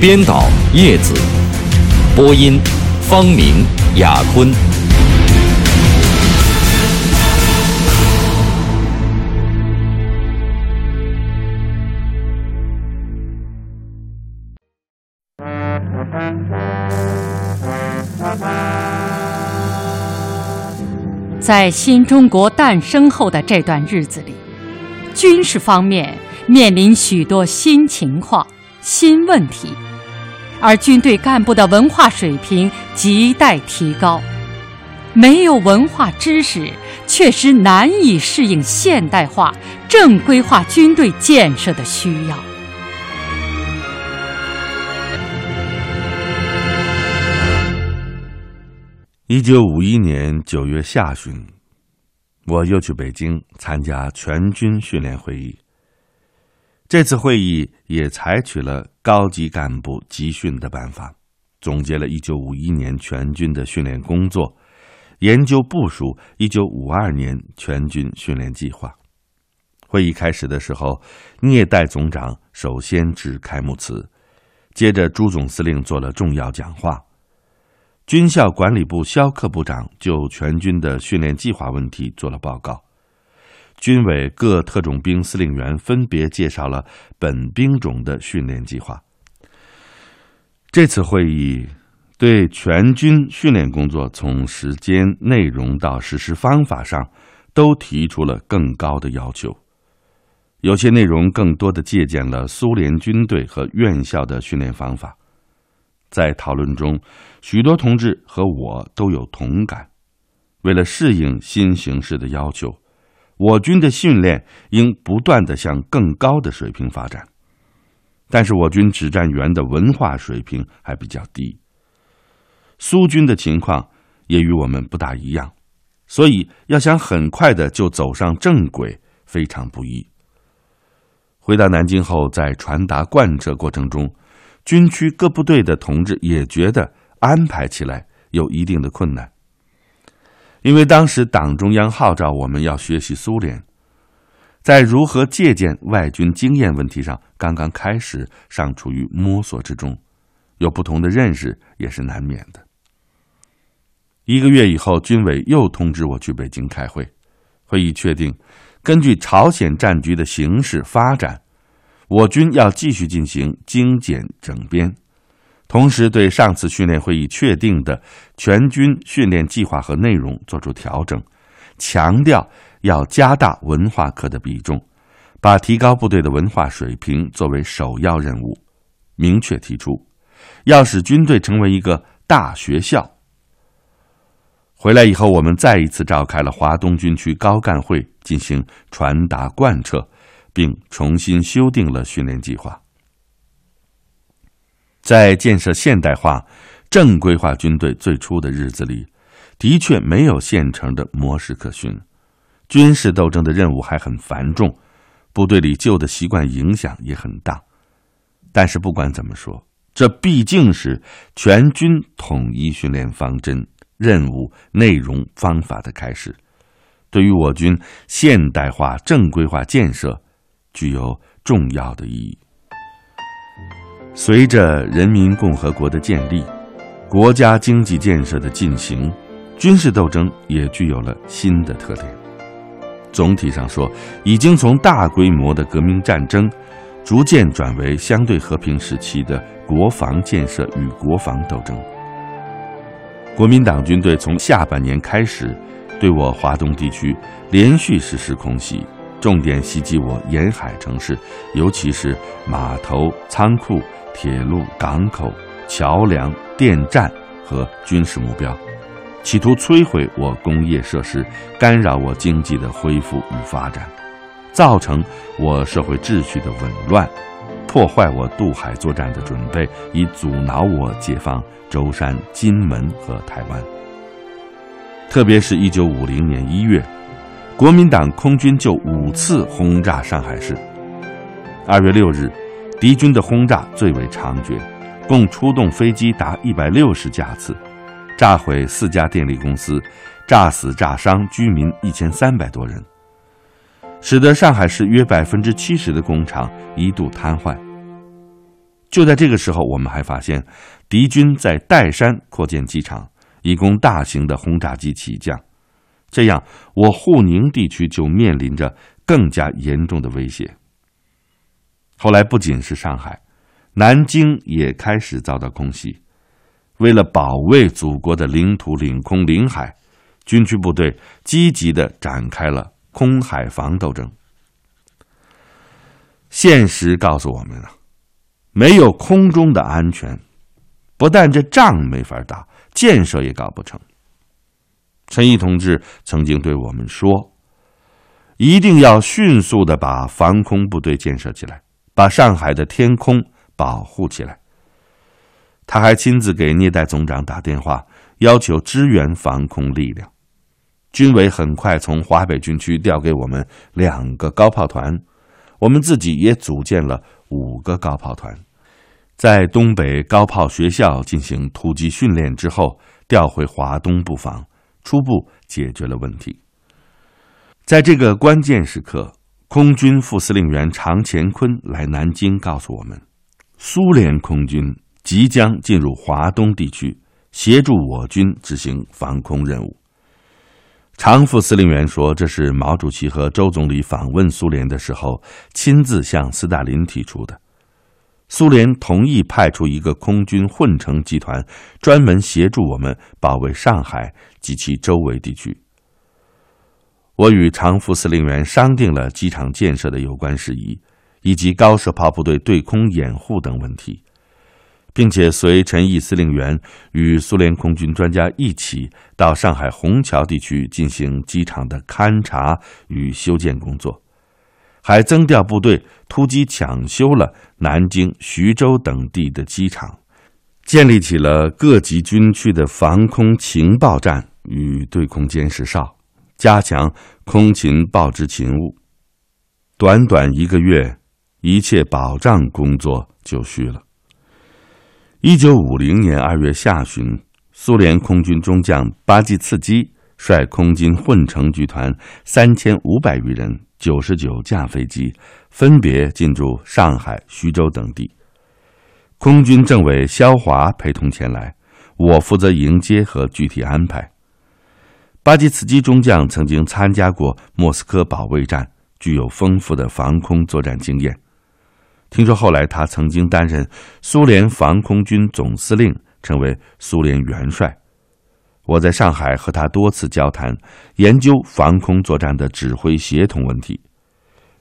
编导叶子，播音方明、雅坤。在新中国诞生后的这段日子里，军事方面面临许多新情况、新问题。而军队干部的文化水平亟待提高，没有文化知识，确实难以适应现代化、正规化军队建设的需要。一九五一年九月下旬，我又去北京参加全军训练会议。这次会议也采取了高级干部集训的办法，总结了一九五一年全军的训练工作，研究部署一九五二年全军训练计划。会议开始的时候，聂代总长首先致开幕词，接着朱总司令做了重要讲话，军校管理部肖克部长就全军的训练计划问题做了报告。军委各特种兵司令员分别介绍了本兵种的训练计划。这次会议对全军训练工作从时间、内容到实施方法上，都提出了更高的要求。有些内容更多的借鉴了苏联军队和院校的训练方法。在讨论中，许多同志和我都有同感。为了适应新形势的要求。我军的训练应不断的向更高的水平发展，但是我军指战员的文化水平还比较低。苏军的情况也与我们不大一样，所以要想很快的就走上正轨，非常不易。回到南京后，在传达贯彻过程中，军区各部队的同志也觉得安排起来有一定的困难。因为当时党中央号召我们要学习苏联，在如何借鉴外军经验问题上，刚刚开始，尚处于摸索之中，有不同的认识也是难免的。一个月以后，军委又通知我去北京开会，会议确定，根据朝鲜战局的形势发展，我军要继续进行精简整编。同时，对上次训练会议确定的全军训练计划和内容作出调整，强调要加大文化课的比重，把提高部队的文化水平作为首要任务。明确提出，要使军队成为一个大学校。回来以后，我们再一次召开了华东军区高干会，进行传达贯彻，并重新修订了训练计划。在建设现代化、正规化军队最初的日子里，的确没有现成的模式可循，军事斗争的任务还很繁重，部队里旧的习惯影响也很大。但是不管怎么说，这毕竟是全军统一训练方针、任务、内容、方法的开始，对于我军现代化、正规化建设具有重要的意义。随着人民共和国的建立，国家经济建设的进行，军事斗争也具有了新的特点。总体上说，已经从大规模的革命战争，逐渐转为相对和平时期的国防建设与国防斗争。国民党军队从下半年开始，对我华东地区连续实施空袭，重点袭击我沿海城市，尤其是码头、仓库。铁路、港口、桥梁、电站和军事目标，企图摧毁我工业设施，干扰我经济的恢复与发展，造成我社会秩序的紊乱，破坏我渡海作战的准备，以阻挠我解放舟山、金门和台湾。特别是一九五零年一月，国民党空军就五次轰炸上海市。二月六日，敌军的轰炸最为猖獗，共出动飞机达一百六十架次，炸毁四家电力公司，炸死炸伤居民一千三百多人。使得上海市约百分之七十的工厂一度瘫痪。就在这个时候，我们还发现，敌军在岱山扩建机场，以供大型的轰炸机起降。这样，我沪宁地区就面临着更加严重的威胁。后来，不仅是上海，南京也开始遭到空袭。为了保卫祖国的领土、领空、领海，军区部队积极的展开了。空海防斗争，现实告诉我们啊，没有空中的安全，不但这仗没法打，建设也搞不成。陈毅同志曾经对我们说：“一定要迅速的把防空部队建设起来，把上海的天空保护起来。”他还亲自给聂代总长打电话，要求支援防空力量。军委很快从华北军区调给我们两个高炮团，我们自己也组建了五个高炮团，在东北高炮学校进行突击训练之后，调回华东布防，初步解决了问题。在这个关键时刻，空军副司令员常乾坤来南京告诉我们，苏联空军即将进入华东地区，协助我军执行防空任务。常副司令员说：“这是毛主席和周总理访问苏联的时候亲自向斯大林提出的。苏联同意派出一个空军混成集团，专门协助我们保卫上海及其周围地区。我与常副司令员商定了机场建设的有关事宜，以及高射炮部队对空掩护等问题。”并且随陈毅司令员与苏联空军专家一起到上海虹桥地区进行机场的勘察与修建工作，还增调部队突击抢修了南京、徐州等地的机场，建立起了各级军区的防空情报站与对空监视哨，加强空勤报知勤务。短短一个月，一切保障工作就绪了。一九五零年二月下旬，苏联空军中将巴季茨基率空军混成集团三千五百余人、九十九架飞机，分别进驻上海、徐州等地。空军政委肖华陪同前来，我负责迎接和具体安排。巴基茨基中将曾经参加过莫斯科保卫战，具有丰富的防空作战经验。听说后来他曾经担任苏联防空军总司令，成为苏联元帅。我在上海和他多次交谈，研究防空作战的指挥协同问题。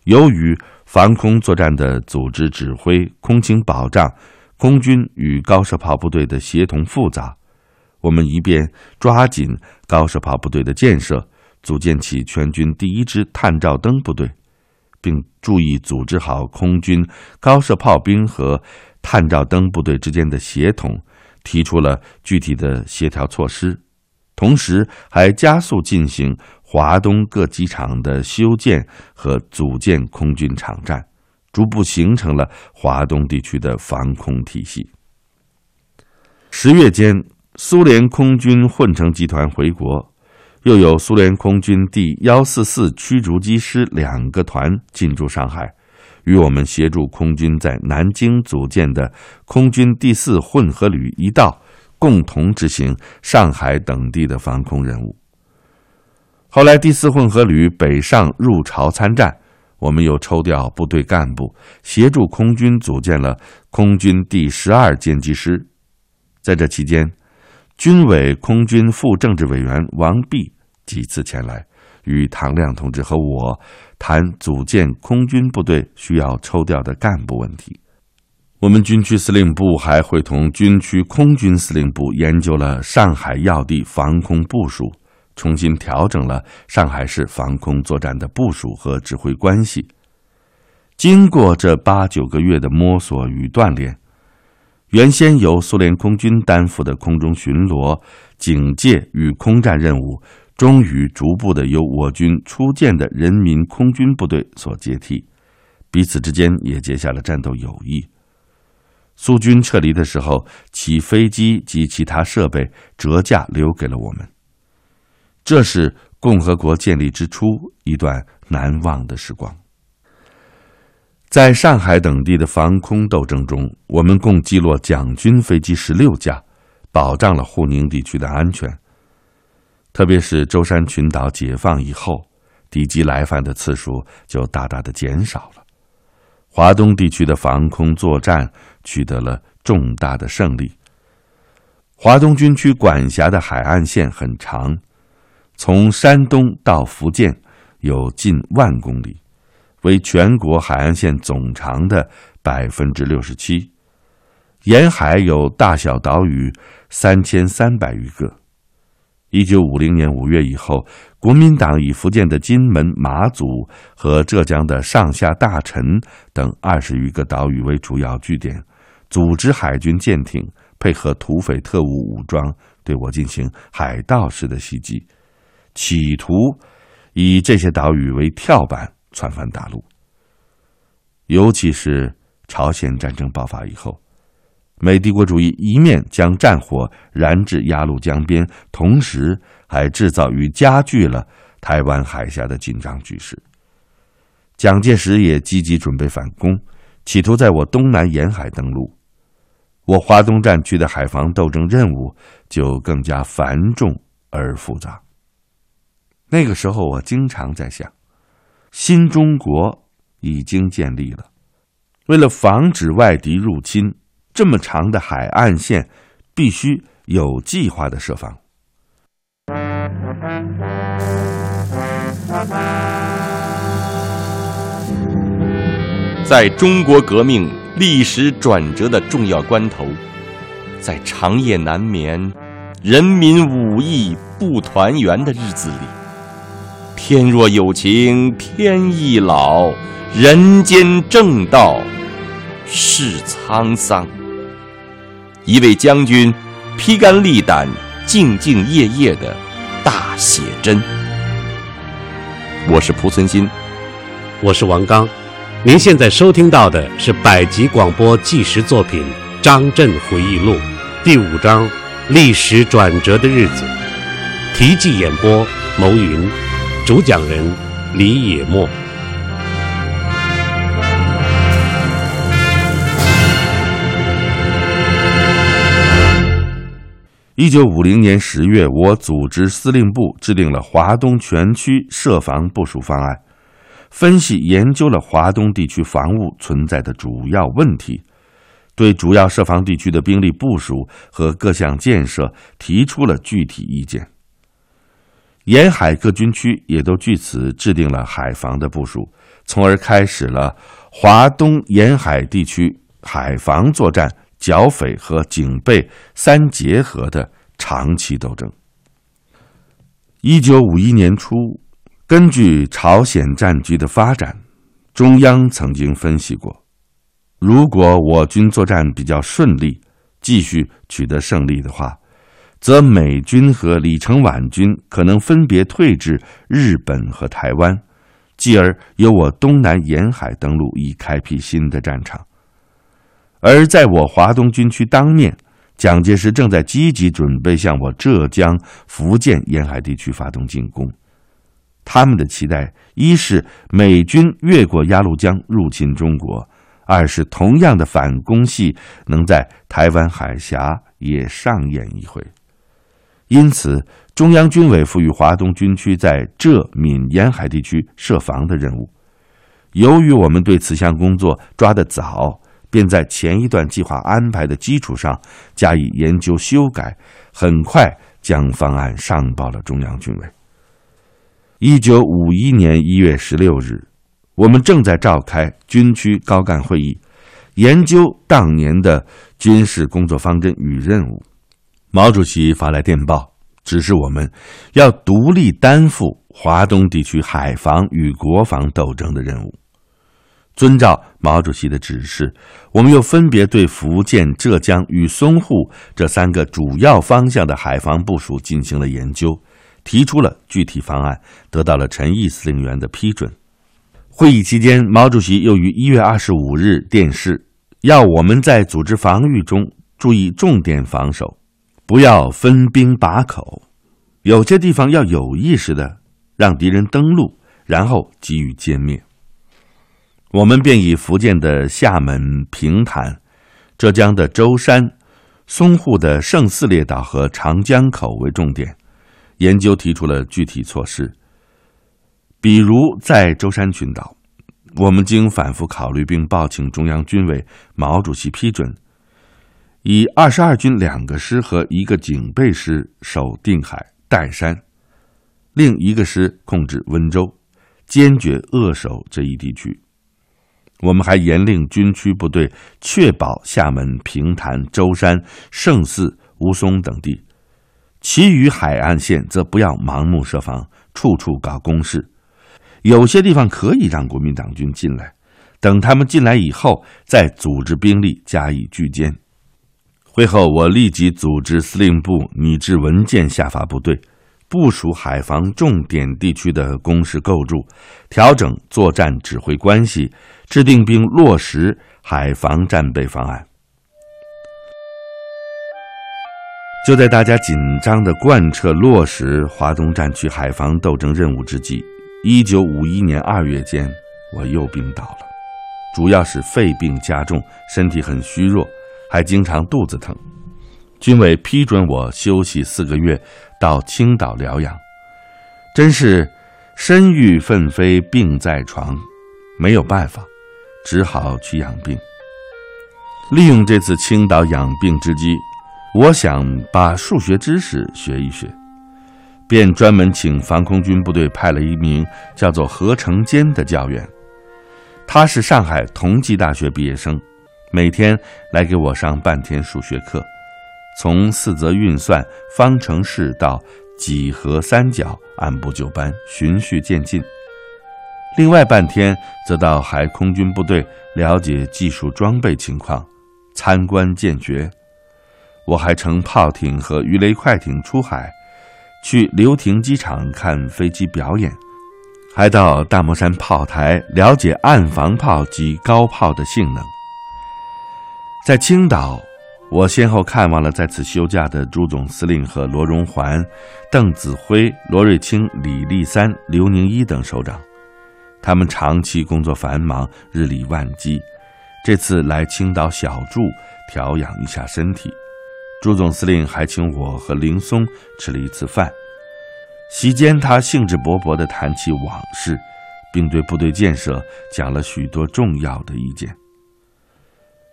由于防空作战的组织指挥、空情保障、空军与高射炮部队的协同复杂，我们一边抓紧高射炮部队的建设，组建起全军第一支探照灯部队。并注意组织好空军高射炮兵和探照灯部队之间的协同，提出了具体的协调措施，同时还加速进行华东各机场的修建和组建空军场站，逐步形成了华东地区的防空体系。十月间，苏联空军混成集团回国。又有苏联空军第幺四四驱逐机师两个团进驻上海，与我们协助空军在南京组建的空军第四混合旅一道，共同执行上海等地的防空任务。后来第四混合旅北上入朝参战，我们又抽调部队干部协助空军组建了空军第十二歼击师。在这期间，军委空军副政治委员王弼。几次前来与唐亮同志和我谈组建空军部队需要抽调的干部问题。我们军区司令部还会同军区空军司令部研究了上海要地防空部署，重新调整了上海市防空作战的部署和指挥关系。经过这八九个月的摸索与锻炼，原先由苏联空军担负的空中巡逻、警戒与空战任务，终于逐步的由我军初建的人民空军部队所接替，彼此之间也结下了战斗友谊。苏军撤离的时候，其飞机及其他设备折价留给了我们。这是共和国建立之初一段难忘的时光。在上海等地的防空斗争中，我们共击落蒋军飞机十六架，保障了沪宁地区的安全。特别是舟山群岛解放以后，敌机来犯的次数就大大的减少了。华东地区的防空作战取得了重大的胜利。华东军区管辖的海岸线很长，从山东到福建有近万公里。为全国海岸线总长的百分之六十七，沿海有大小岛屿三千三百余个。一九五零年五月以后，国民党以福建的金门、马祖和浙江的上下大陈等二十余个岛屿为主要据点，组织海军舰艇，配合土匪特务武装，对我进行海盗式的袭击，企图以这些岛屿为跳板。窜翻大陆，尤其是朝鲜战争爆发以后，美帝国主义一面将战火燃至鸭绿江边，同时还制造与加剧了台湾海峡的紧张局势。蒋介石也积极准备反攻，企图在我东南沿海登陆，我华东战区的海防斗争任务就更加繁重而复杂。那个时候，我经常在想。新中国已经建立了，为了防止外敌入侵，这么长的海岸线必须有计划的设防。在中国革命历史转折的重要关头，在长夜难眠、人民武艺不团圆的日子里。天若有情天亦老，人间正道是沧桑。一位将军披肝沥胆、兢兢业业的大写真。我是蒲存昕，我是王刚。您现在收听到的是百集广播纪实作品《张震回忆录》第五章《历史转折的日子》，题记演播：牟云。主讲人李野墨。一九五零年十月，我组织司令部制定了华东全区设防部署方案，分析研究了华东地区防务存在的主要问题，对主要设防地区的兵力部署和各项建设提出了具体意见。沿海各军区也都据此制定了海防的部署，从而开始了华东沿海地区海防作战、剿匪和警备三结合的长期斗争。一九五一年初，根据朝鲜战局的发展，中央曾经分析过，如果我军作战比较顺利，继续取得胜利的话。则美军和李承晚军可能分别退至日本和台湾，继而由我东南沿海登陆，以开辟新的战场。而在我华东军区当面，蒋介石正在积极准备向我浙江、福建沿海地区发动进攻。他们的期待，一是美军越过鸭绿江入侵中国；二是同样的反攻戏能在台湾海峡也上演一回。因此，中央军委赋予华东军区在浙闽沿海地区设防的任务。由于我们对此项工作抓得早，便在前一段计划安排的基础上加以研究修改，很快将方案上报了中央军委。一九五一年一月十六日，我们正在召开军区高干会议，研究当年的军事工作方针与任务。毛主席发来电报，指示我们要独立担负华东地区海防与国防斗争的任务。遵照毛主席的指示，我们又分别对福建、浙江与淞沪这三个主要方向的海防部署进行了研究，提出了具体方案，得到了陈毅司令员的批准。会议期间，毛主席又于一月二十五日电示，要我们在组织防御中注意重点防守，不要分兵把口，有些地方要有意识的让敌人登陆，然后给予歼灭。我们便以福建的厦门、平潭，浙江的舟山，淞沪的圣四列岛和长江口为重点，研究提出了具体措施。比如在舟山群岛，我们经反复考虑并报请中央军委毛主席批准，以二十二军两个师和一个警备师守定海、岱山，另一个师控制温州，坚决扼守这一地区。我们还严令军区部队确保厦门、平潭、舟山、圣寺、吴淞等地，其余海岸线则不要盲目设防，处处搞攻势。有些地方可以让国民党军进来，等他们进来以后，再组织兵力加以拒歼。会后，我立即组织司令部拟制文件，下发部队。部署海防重点地区的工事构筑，调整作战指挥关系，制定并落实海防战备方案。就在大家紧张的贯彻落实华东战区海防斗争任务之际，一九五一年二月间，我又病倒了，主要是肺病加重，身体很虚弱，还经常肚子疼。军委批准我休息四个月，到青岛疗养。真是身欲奋飞，病在床，没有办法，只好去养病。利用这次青岛养病之机，我想把数学知识学一学，便专门请防空军部队派了一名叫做何成坚的教员。他是上海同济大学毕业生，每天来给我上半天数学课。从四则运算、方程式到几何、三角，按部就班，循序渐进。另外半天则到海空军部队了解技术装备情况，参观见学。我还乘炮艇和鱼雷快艇出海，去流亭机场看飞机表演，还到大摩山炮台了解岸防炮及高炮的性能。在青岛。我先后看望了在此休假的朱总司令和罗荣桓、邓子恢、罗瑞卿、李立三、刘宁一等首长，他们长期工作繁忙，日理万机，这次来青岛小住调养一下身体。朱总司令还请我和林松吃了一次饭，席间他兴致勃勃地谈起往事，并对部队建设讲了许多重要的意见。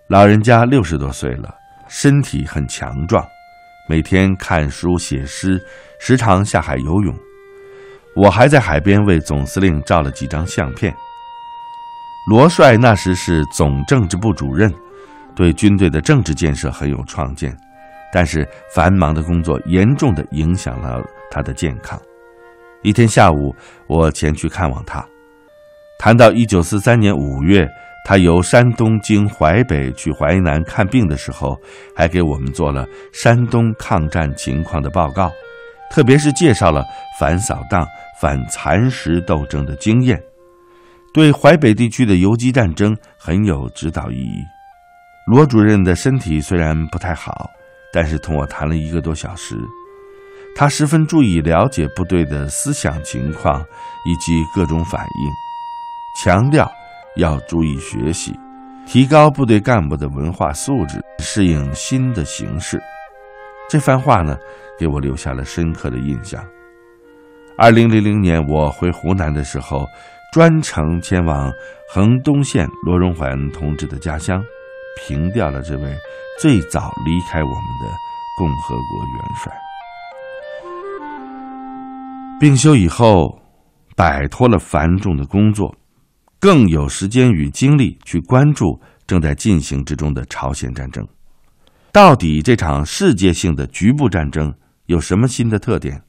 老人家六十多岁了。身体很强壮，每天看书写诗，时常下海游泳。我还在海边为总司令照了几张相片。罗帅那时是总政治部主任，对军队的政治建设很有创建，但是繁忙的工作严重的影响了他的健康。一天下午，我前去看望他，谈到一九四三年五月。他由山东经淮北去淮南看病的时候，还给我们做了山东抗战情况的报告，特别是介绍了反扫荡、反蚕食斗争的经验，对淮北地区的游击战争很有指导意义。罗主任的身体虽然不太好，但是同我谈了一个多小时，他十分注意了解部队的思想情况以及各种反应，强调。要注意学习，提高部队干部的文化素质，适应新的形势。这番话呢，给我留下了深刻的印象。二零零零年我回湖南的时候，专程前往衡东县罗荣桓同志的家乡，凭吊了这位最早离开我们的共和国元帅。病休以后，摆脱了繁重的工作。更有时间与精力去关注正在进行之中的朝鲜战争。到底这场世界性的局部战争有什么新的特点？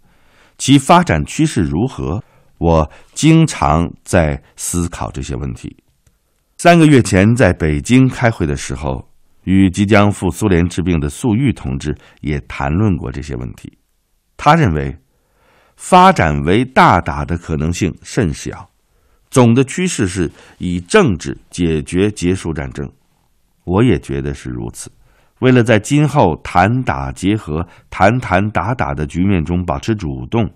其发展趋势如何？我经常在思考这些问题。三个月前在北京开会的时候，与即将赴苏联治病的粟裕同志也谈论过这些问题。他认为，发展为大打的可能性甚小，总的趋势是以政治解决结束战争。我也觉得是如此。为了在今后谈打结合、谈谈打打的局面中保持主动，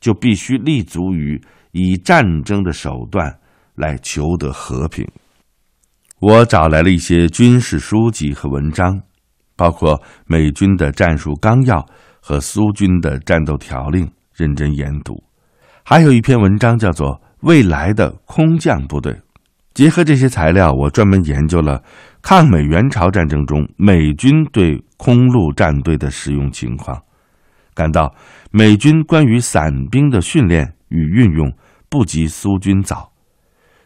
就必须立足于以战争的手段来求得和平。我找来了一些军事书籍和文章，包括美军的战术纲要和苏军的战斗条令，认真研读。还有一篇文章叫做《未来的空降部队》。结合这些材料，我专门研究了。抗美援朝战争中，美军对空陆战队的使用情况，感到美军关于伞兵的训练与运用不及苏军早。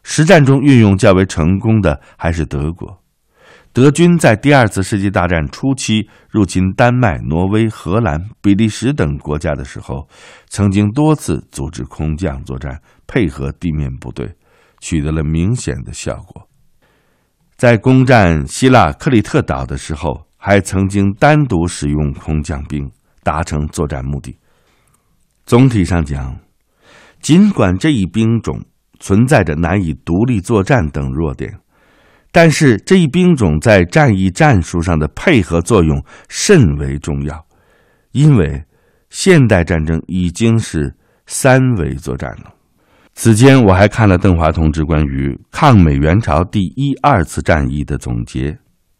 实战中运用较为成功的还是德国。德军在第二次世界大战初期入侵丹麦、挪威、荷兰、比利时等国家的时候，曾经多次组织空降作战，配合地面部队，取得了明显的效果。在攻占希腊克里特岛的时候，还曾经单独使用空降兵，达成作战目的。总体上讲，尽管这一兵种存在着难以独立作战等弱点，但是这一兵种在战役战术上的配合作用甚为重要，因为现代战争已经是三维作战了。此间，我还看了邓华同志关于抗美援朝第一、二次战役的总结，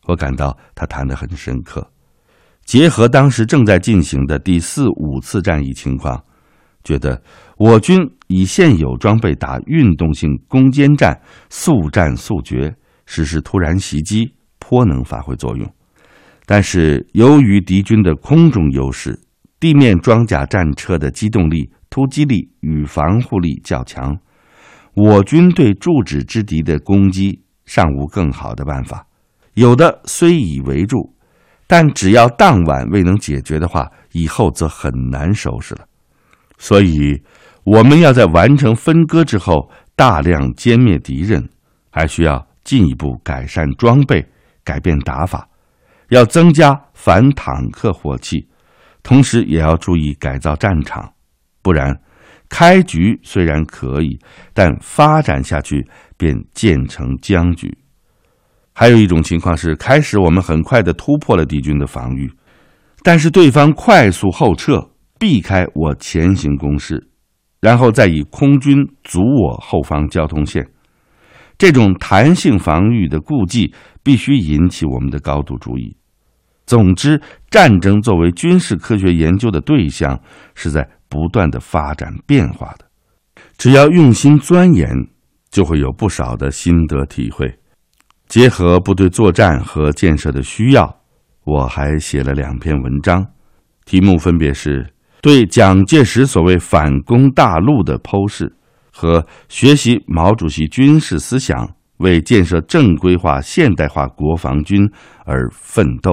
我感到他谈得很深刻。结合当时正在进行的第四、五次战役情况，觉得我军以现有装备打运动性攻坚战，速战速决，实施突然袭击，颇能发挥作用。但是，由于敌军的空中优势，地面装甲战车的机动力。突击力与防护力较强，我军对驻止之敌的攻击尚无更好的办法。有的虽已围住，但只要当晚未能解决的话，以后则很难收拾了。所以，我们要在完成分割之后，大量歼灭敌人，还需要进一步改善装备，改变打法，要增加反坦克火器，同时也要注意改造战场。不然，开局虽然可以，但发展下去便渐成僵局。还有一种情况是，开始我们很快的突破了敌军的防御，但是对方快速后撤，避开我前行攻势，然后再以空军阻我后方交通线。这种弹性防御的顾忌，必须引起我们的高度注意。总之，战争作为军事科学研究的对象，是在。不断的发展变化的，只要用心钻研，就会有不少的心得体会。结合部队作战和建设的需要，我还写了两篇文章，题目分别是《对蒋介石所谓反攻大陆的剖释》和《学习毛主席军事思想，为建设正规化现代化国防军而奋斗》。